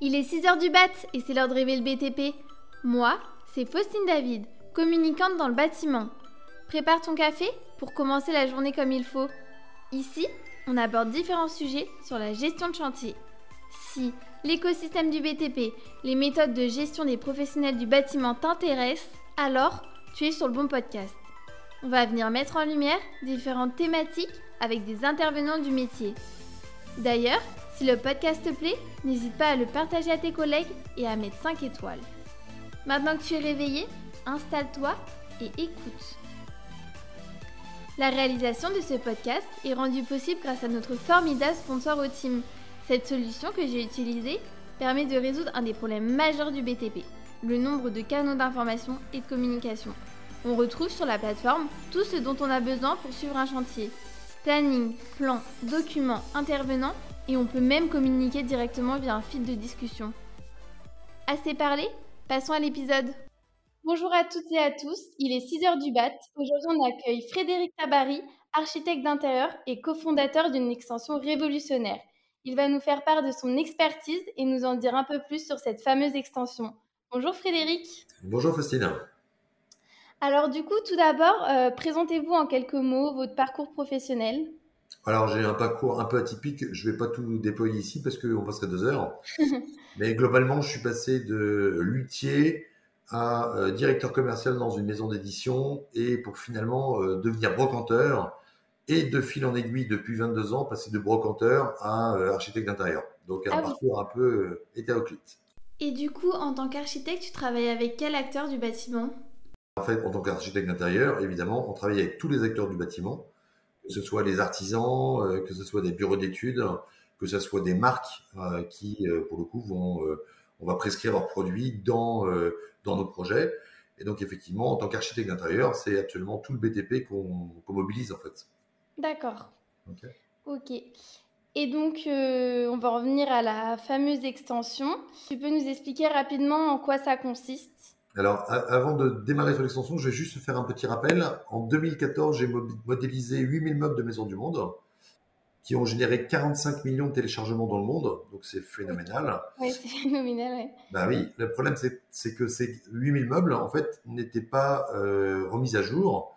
Il est 6h du bat et c'est l'heure de rêver le BTP. Moi, c'est Faustine David, communicante dans le bâtiment. Prépare ton café pour commencer la journée comme il faut. Ici, on aborde différents sujets sur la gestion de chantier. Si l'écosystème du BTP, les méthodes de gestion des professionnels du bâtiment t'intéressent, alors tu es sur le bon podcast. On va venir mettre en lumière différentes thématiques avec des intervenants du métier. D'ailleurs, si le podcast te plaît, n'hésite pas à le partager à tes collègues et à mettre 5 étoiles. Maintenant que tu es réveillé, installe-toi et écoute. La réalisation de ce podcast est rendue possible grâce à notre formidable sponsor team. Cette solution que j'ai utilisée permet de résoudre un des problèmes majeurs du BTP, le nombre de canaux d'information et de communication. On retrouve sur la plateforme tout ce dont on a besoin pour suivre un chantier. Planning, plan, documents, intervenants et on peut même communiquer directement via un fil de discussion. Assez parlé? Passons à l'épisode. Bonjour à toutes et à tous, il est 6h du BAT. Aujourd'hui, on accueille Frédéric Tabary, architecte d'intérieur et cofondateur d'une extension révolutionnaire. Il va nous faire part de son expertise et nous en dire un peu plus sur cette fameuse extension. Bonjour Frédéric. Bonjour Faustine. Alors du coup, tout d'abord, euh, présentez-vous en quelques mots votre parcours professionnel. Alors j'ai un parcours un peu atypique, je ne vais pas tout déployer ici parce qu'on passerait deux heures. Mais globalement, je suis passé de luthier à euh, directeur commercial dans une maison d'édition et pour finalement euh, devenir brocanteur et de fil en aiguille depuis 22 ans, passer de brocanteur à euh, architecte d'intérieur. Donc un Ah oui. parcours un peu hétéroclite. Et du coup, en tant qu'architecte, tu travailles avec quel acteur du bâtiment? En fait, en tant qu'architecte d'intérieur, évidemment, on travaille avec tous les acteurs du bâtiment, que ce soit les artisans, euh, que ce soit des bureaux d'études, que ce soit des marques euh, qui, euh, pour le coup, vont, on va prescrire leurs produits dans, dans nos projets. Et donc, effectivement, en tant qu'architecte d'intérieur, c'est absolument tout le BTP qu'on mobilise, en fait. D'accord. Ok. Ok. Et donc, euh, on va revenir à la fameuse extension. Tu peux nous expliquer rapidement en quoi ça consiste? Alors, avant de démarrer sur l'extension, je vais juste faire un petit rappel. En 2014, j'ai mo- modélisé 8000 meubles de Maison du Monde qui ont généré 45 millions de téléchargements dans le monde. Donc, c'est phénoménal. Oui, c'est phénoménal, ouais. Bah oui, le problème c'est que ces 8000 meubles en fait n'étaient pas euh, remis à jour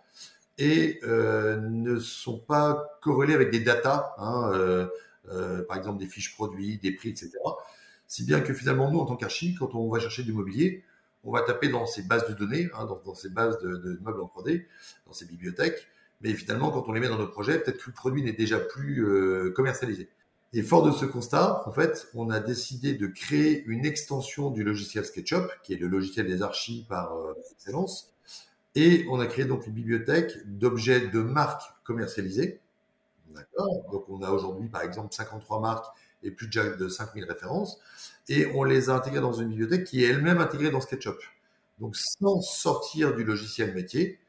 et euh, ne sont pas corrélés avec des datas, hein, euh, par exemple des fiches produits, des prix, etc. Si bien que finalement nous en tant qu'archi, quand on va chercher du mobilier, on va taper dans ces bases de données, hein, dans, ces bases de, meubles en 3D, dans ces bibliothèques, mais finalement quand on les met dans nos projets, peut-être que le produit n'est déjà plus euh, commercialisé. Et fort de ce constat, en fait, on a décidé de créer une extension du logiciel SketchUp, qui est le logiciel des archives par euh, excellence. Et on a créé donc une bibliothèque d'objets de marques commercialisées. D'accord Donc on a aujourd'hui, par exemple, 53 marques et plus de de 5000 références. Et on les a intégrées dans une bibliothèque qui est elle-même intégrée dans SketchUp. Donc sans sortir du logiciel métier,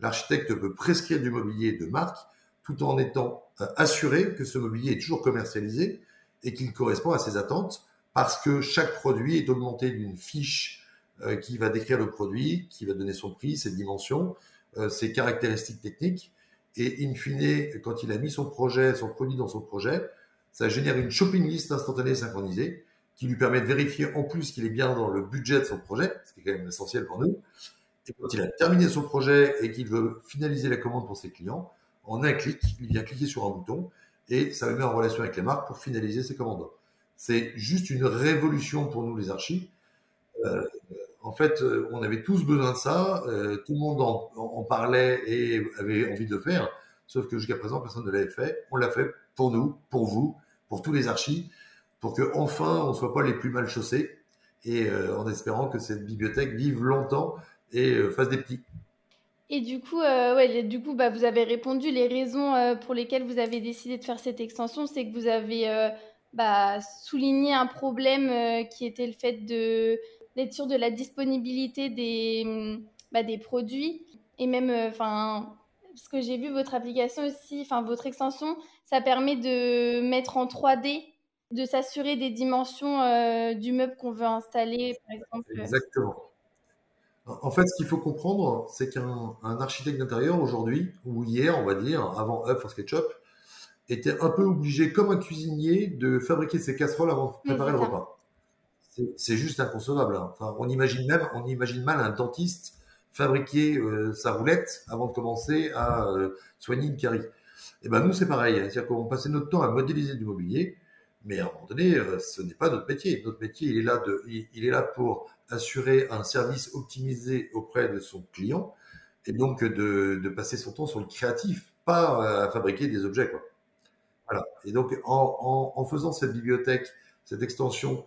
l'architecte peut prescrire du mobilier de marque tout en étant euh, assuré que ce mobilier est toujours commercialisé et qu'il correspond à ses attentes parce que chaque produit est augmenté d'une fiche euh, qui va décrire le produit, qui va donner son prix, ses dimensions, euh, ses caractéristiques techniques. Et in fine, quand il a mis son projet, son produit dans son projet, ça génère une shopping list instantanée synchronisée qui lui permet de vérifier en plus qu'il est bien dans le budget de son projet, ce qui est quand même essentiel pour nous. Et quand il a terminé son projet et qu'il veut finaliser la commande pour ses clients, en un clic, il vient cliquer sur un bouton et ça le met en relation avec les marques pour finaliser ses commandes. C'est juste une révolution pour nous les archis. Euh, en fait, euh, on avait tous besoin de ça, euh, tout le monde en, en- parlait et avait envie de le faire, sauf que jusqu'à présent, personne ne l'avait fait. On l'a fait pour nous, pour vous, pour tous les archis, pour que enfin on soit pas les plus mal chaussés et euh, en espérant que cette bibliothèque vive longtemps et euh, fasse des petits. Et du coup, euh, du coup bah, vous avez répondu. Les raisons pour lesquelles vous avez décidé de faire cette extension, c'est que vous avez bah, souligné un problème qui était le fait de d'être sûr de la disponibilité des, bah, des produits. Et même, enfin, ce que j'ai vu, votre application aussi, enfin, votre extension, ça permet de mettre en 3D, de s'assurer des dimensions euh, du meuble qu'on veut installer, par exemple. Exactement. En fait, ce qu'il faut comprendre, c'est qu'un un architecte d'intérieur aujourd'hui, ou hier, on va dire, avant Up for SketchUp, était un peu obligé, comme un cuisinier, de fabriquer ses casseroles avant de préparer le repas. c'est juste inconcevable. Hein. Enfin, on imagine même, on imagine mal un dentiste fabriquer euh, sa roulette avant de commencer à euh, soigner une carie. Et ben nous c'est pareil, c'est-à-dire qu'on passait notre temps à modéliser du mobilier, mais à un moment donné, euh, ce n'est pas notre métier. Notre métier, il est là pour assurer un service optimisé auprès de son client, et donc de, passer son temps sur le créatif, pas à fabriquer des objets. Voilà. Et donc en faisant cette bibliothèque, cette extension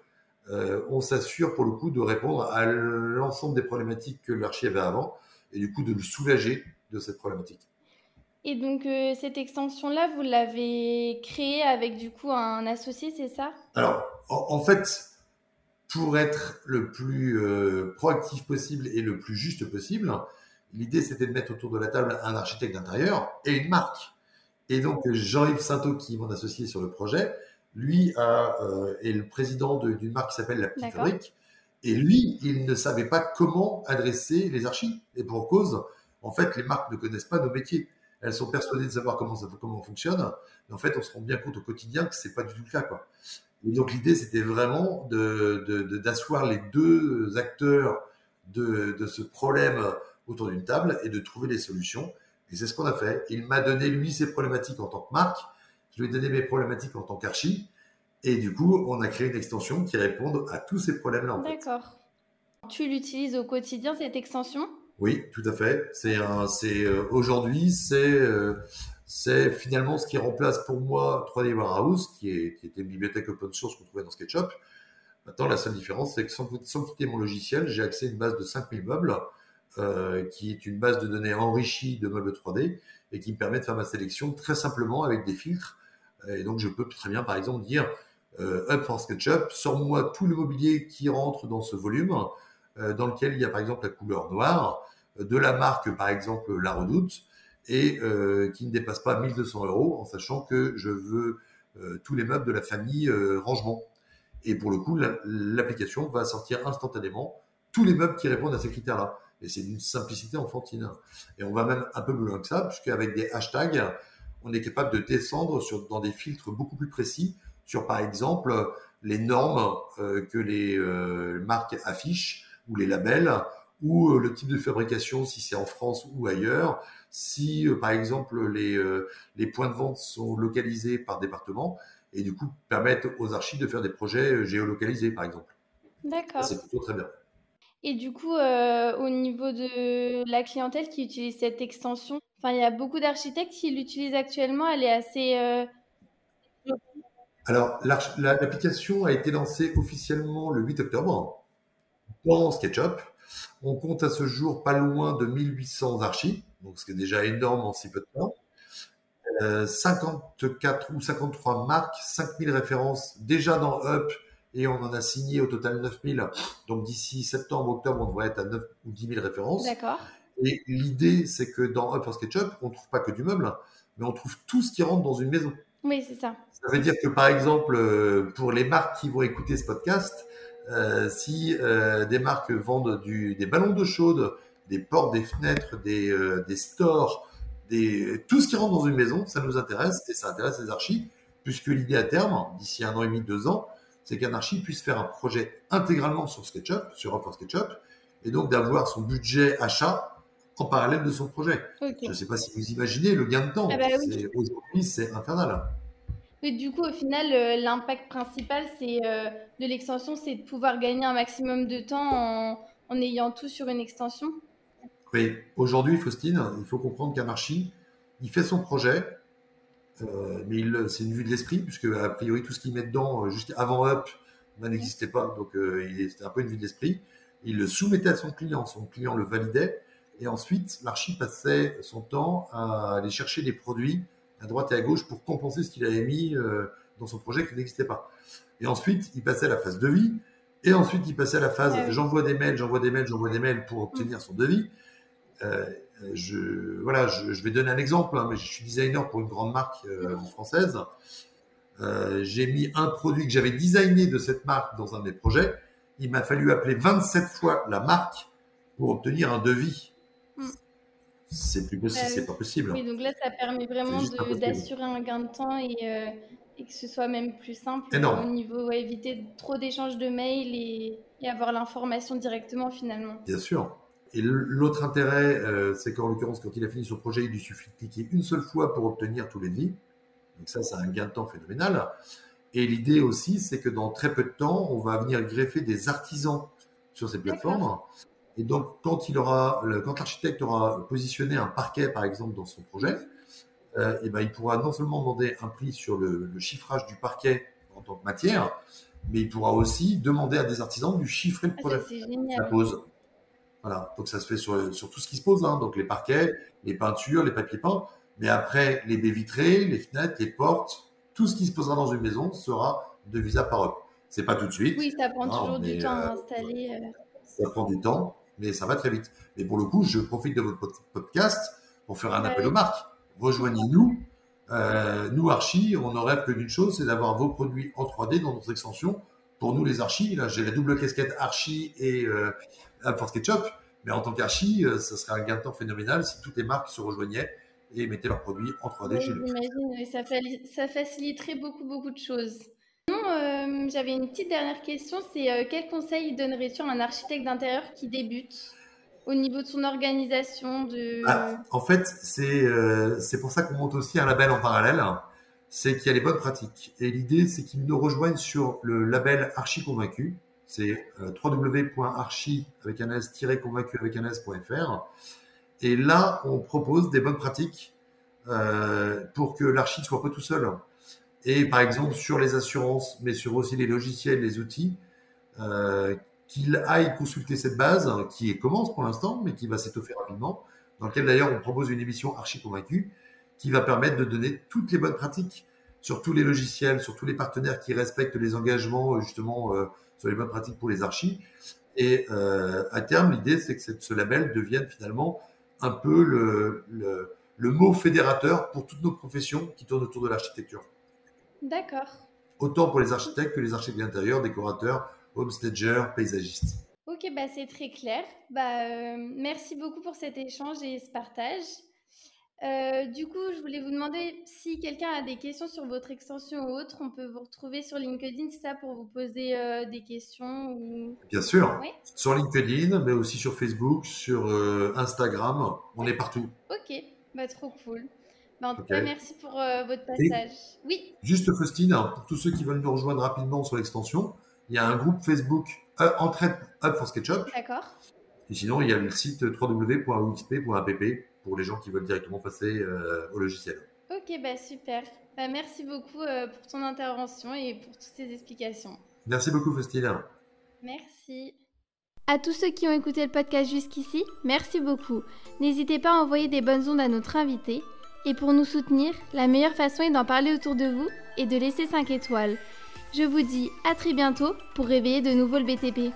euh, on s'assure pour le coup de répondre à l'ensemble des problématiques que l'archi avait avant et du coup de le soulager de cette problématique. Et donc euh, cette extension-là, vous l'avez créée avec du coup un associé, c'est ça? Alors en, fait, pour être le plus euh, proactif possible et le plus juste possible, l'idée c'était de mettre autour de la table un architecte d'intérieur et une marque. Et donc Jean-Yves Sainteau, qui est mon associé sur le projet, lui euh, est le président d'une marque qui s'appelle La Petite Fabrique. Et lui, il ne savait pas comment adresser les archives. Et pour cause, en fait, les marques ne connaissent pas nos métiers. Elles sont persuadées de savoir comment ça comment on fonctionne. En fait, on se rend bien compte au quotidien que c'est pas du tout le cas, quoi. Et donc, l'idée, c'était vraiment d'asseoir de, de, les deux acteurs de, de ce problème autour d'une table et de trouver des solutions. Et c'est ce qu'on a fait. Il m'a donné, lui, ses problématiques en tant que marque je lui ai donné mes problématiques en tant qu'archi. Et du coup, on a créé une extension qui répond à tous ces problèmes-là. D'accord. Tu l'utilises au quotidien, cette extension? Oui, tout à fait. C'est euh, aujourd'hui, c'est euh, c'est finalement ce qui remplace pour moi 3D Warehouse, qui, était une bibliothèque open source qu'on trouvait dans SketchUp. Maintenant, la seule différence, c'est que sans, quitter mon logiciel, j'ai accès à une base de 5000 meubles, euh, qui est une base de données enrichie de meubles 3D et qui me permet de faire ma sélection très simplement avec des filtres et donc, je peux très bien, par exemple, dire Up for SketchUp, sors-moi tout le mobilier qui rentre dans ce volume, dans lequel il y a par exemple la couleur noire, euh, de la marque par exemple La Redoute, et euh, qui ne dépasse pas 1200 euros, en sachant que je veux euh, tous les meubles de la famille euh, rangement. Et pour le coup, l'application va sortir instantanément tous les meubles qui répondent à ces critères-là. Et c'est d'une simplicité enfantine. Et on va même un peu plus loin que ça, puisqu'avec des hashtags, on est capable de descendre sur, dans des filtres beaucoup plus précis sur, par exemple, les normes euh, que les euh, marques affichent ou les labels ou euh, le type de fabrication si c'est en France ou ailleurs, si par exemple les, les points de vente sont localisés par département et du coup permettent aux archives de faire des projets géolocalisés par exemple. D'accord. C'est plutôt très bien. Et du coup, au niveau de la clientèle qui utilise cette extension, il y a beaucoup d'architectes qui l'utilisent actuellement. Elle est assez. Euh, Alors, l'application a été lancée officiellement le 8 octobre dans SketchUp. On compte à ce jour pas loin de 1800 archives, donc ce qui est déjà énorme en si peu de temps. 54 euh, ou 53 marques, 5000 références déjà dans Up et on en a signé au total 9000. Donc d'ici septembre, octobre, on devrait être à 9 ou 10 000 références. D'accord. Et l'idée, c'est que dans Up for SketchUp, on trouve pas que du meuble, mais on trouve tout ce qui rentre dans une maison. Oui, c'est ça. Ça veut dire que, par exemple, euh, pour les marques qui vont écouter ce podcast, euh, si euh, des marques vendent du, des ballons d'eau chaude, des portes, des fenêtres, des, euh, des stores, des, tout ce qui rentre dans une maison, ça nous intéresse et ça intéresse les archives, puisque l'idée à terme, d'ici un an et demi, deux ans, c'est qu'un archi puisse faire un projet intégralement sur SketchUp, sur Up for SketchUp, et donc d'avoir son budget achat en parallèle de son projet. Je ne sais pas si vous imaginez le gain de temps. Ah bah aujourd'hui, c'est infernal. Du coup, au final, euh, l'impact principal euh, de l'extension, c'est de pouvoir gagner un maximum de temps en, ayant tout sur une extension. Oui, aujourd'hui, Faustine, il faut comprendre qu'un marchi, il fait son projet, euh, mais c'est une vue de l'esprit, puisque a priori, tout ce qu'il met dedans, jusqu'avant Up, n'existait pas, donc c'était un peu une vue de l'esprit. Il le soumettait à son client, son client le validait, et ensuite, l'archi passait son temps à aller chercher des produits à droite et à gauche pour compenser ce qu'il avait mis euh, dans son projet qui n'existait pas. Et ensuite, il passait à la phase devis. Et ensuite, il passait à la phase j'envoie des mails, j'envoie des mails, j'envoie des mails pour obtenir son devis. Euh, je, voilà, je, vais donner un exemple, hein, mais je suis designer pour une grande marque euh, française. j'ai mis un produit que j'avais designé de cette marque dans un de mes projets. Il m'a fallu appeler 27 fois la marque pour obtenir un devis c'est plus possible, bah c'est pas possible. Oui, donc là, ça permet vraiment d'assurer un gain de temps et, euh, et que ce soit même plus simple au niveau éviter trop d'échanges de mails et, avoir l'information directement finalement. Bien sûr. Et l'autre intérêt, euh, c'est qu'en l'occurrence, quand il a fini son projet, il lui suffit de cliquer une seule fois pour obtenir tous les devis. Donc ça, c'est un gain de temps phénoménal. Et l'idée aussi, c'est que dans très peu de temps, on va venir greffer des artisans sur ces plateformes. Et donc, quand il aura, quand l'architecte aura positionné un parquet, par exemple, dans son projet, euh, et ben, il pourra non seulement demander un prix sur le, chiffrage du parquet en tant que matière, mais il pourra aussi demander à des artisans de chiffrer le ah, projet. la pose. Voilà, donc ça se fait sur, sur tout ce qui se pose, hein. donc les parquets, les peintures, les papiers peints, mais après les baies vitrées, les fenêtres, les portes, tout ce qui se posera dans une maison sera de visa par Ce C'est pas tout de suite. Oui, ça prend toujours du temps à euh, installer. Euh. Ça prend du temps, mais ça va très vite. Mais pour le coup, je profite de votre podcast pour faire un appel aux marques rejoignez-nous. Euh, nous, Archie, on ne rêve que d'une chose, c'est d'avoir vos produits en 3D dans notre extension. Pour nous, les Archie, là, j'ai la double casquette Archie et euh, Force Ketchup. Mais en tant qu'Archie, euh, ça serait un gain de temps phénoménal si toutes les marques se rejoignaient et mettaient leurs produits en 3D chez nous. J'imagine, ça, ça faciliterait beaucoup, beaucoup de choses. Euh, j'avais une petite dernière question, c'est quel conseil donnerais-tu à un architecte d'intérieur qui débute au niveau de son organisation. Ah, en fait, euh, c'est pour ça qu'on monte aussi un label en parallèle. C'est qu'il y a les bonnes pratiques. Et l'idée, c'est qu'ils nous rejoignent sur le label Archi Convaincu. C'est euh, www.archi avec un s-convaincu avec un s.fr. Et là, on propose des bonnes pratiques euh, pour que l'archi ne soit pas tout seul. Et par exemple, sur les assurances, mais sur aussi les logiciels, les outils, euh, qu'il aille consulter cette base qui commence pour l'instant, mais qui va s'étoffer rapidement, dans laquelle d'ailleurs on propose une émission archi convaincue qui va permettre de donner toutes les bonnes pratiques sur tous les logiciels, sur tous les partenaires qui respectent les engagements justement euh, sur les bonnes pratiques pour les archis. Et euh, à terme, l'idée c'est que ce label devienne finalement un peu le, le mot fédérateur pour toutes nos professions qui tournent autour de l'architecture. D'accord. Autant pour les architectes que les architectes d'intérieur, décorateurs, homestager, paysagiste. Ok, bah c'est très clair. Bah, euh, merci beaucoup pour cet échange et ce partage. Euh, du coup, je voulais vous demander si quelqu'un a des questions sur votre extension ou autre, on peut vous retrouver sur LinkedIn, c'est ça, pour vous poser euh, des questions ou... Bien sûr, sur LinkedIn, mais aussi sur Facebook, sur Instagram, on est partout. Ok, bah trop cool. En tout cas, merci pour votre passage. oui. Juste Faustine, pour tous ceux qui veulent nous rejoindre rapidement sur l'extension, il y a un groupe Facebook euh, Entraide Up for SketchUp. D'accord. Et sinon, il y a le site www.uxp.app pour les gens qui veulent directement passer euh, au logiciel. Ok, bah super. Bah, merci beaucoup euh, pour ton intervention et pour toutes ces explications. Merci beaucoup, Faustine. Merci. À tous ceux qui ont écouté le podcast jusqu'ici, merci beaucoup. N'hésitez pas à envoyer des bonnes ondes à notre invité. Et pour nous soutenir, la meilleure façon est d'en parler autour de vous et de laisser 5 étoiles. Je vous dis à très bientôt pour réveiller de nouveau le BTP.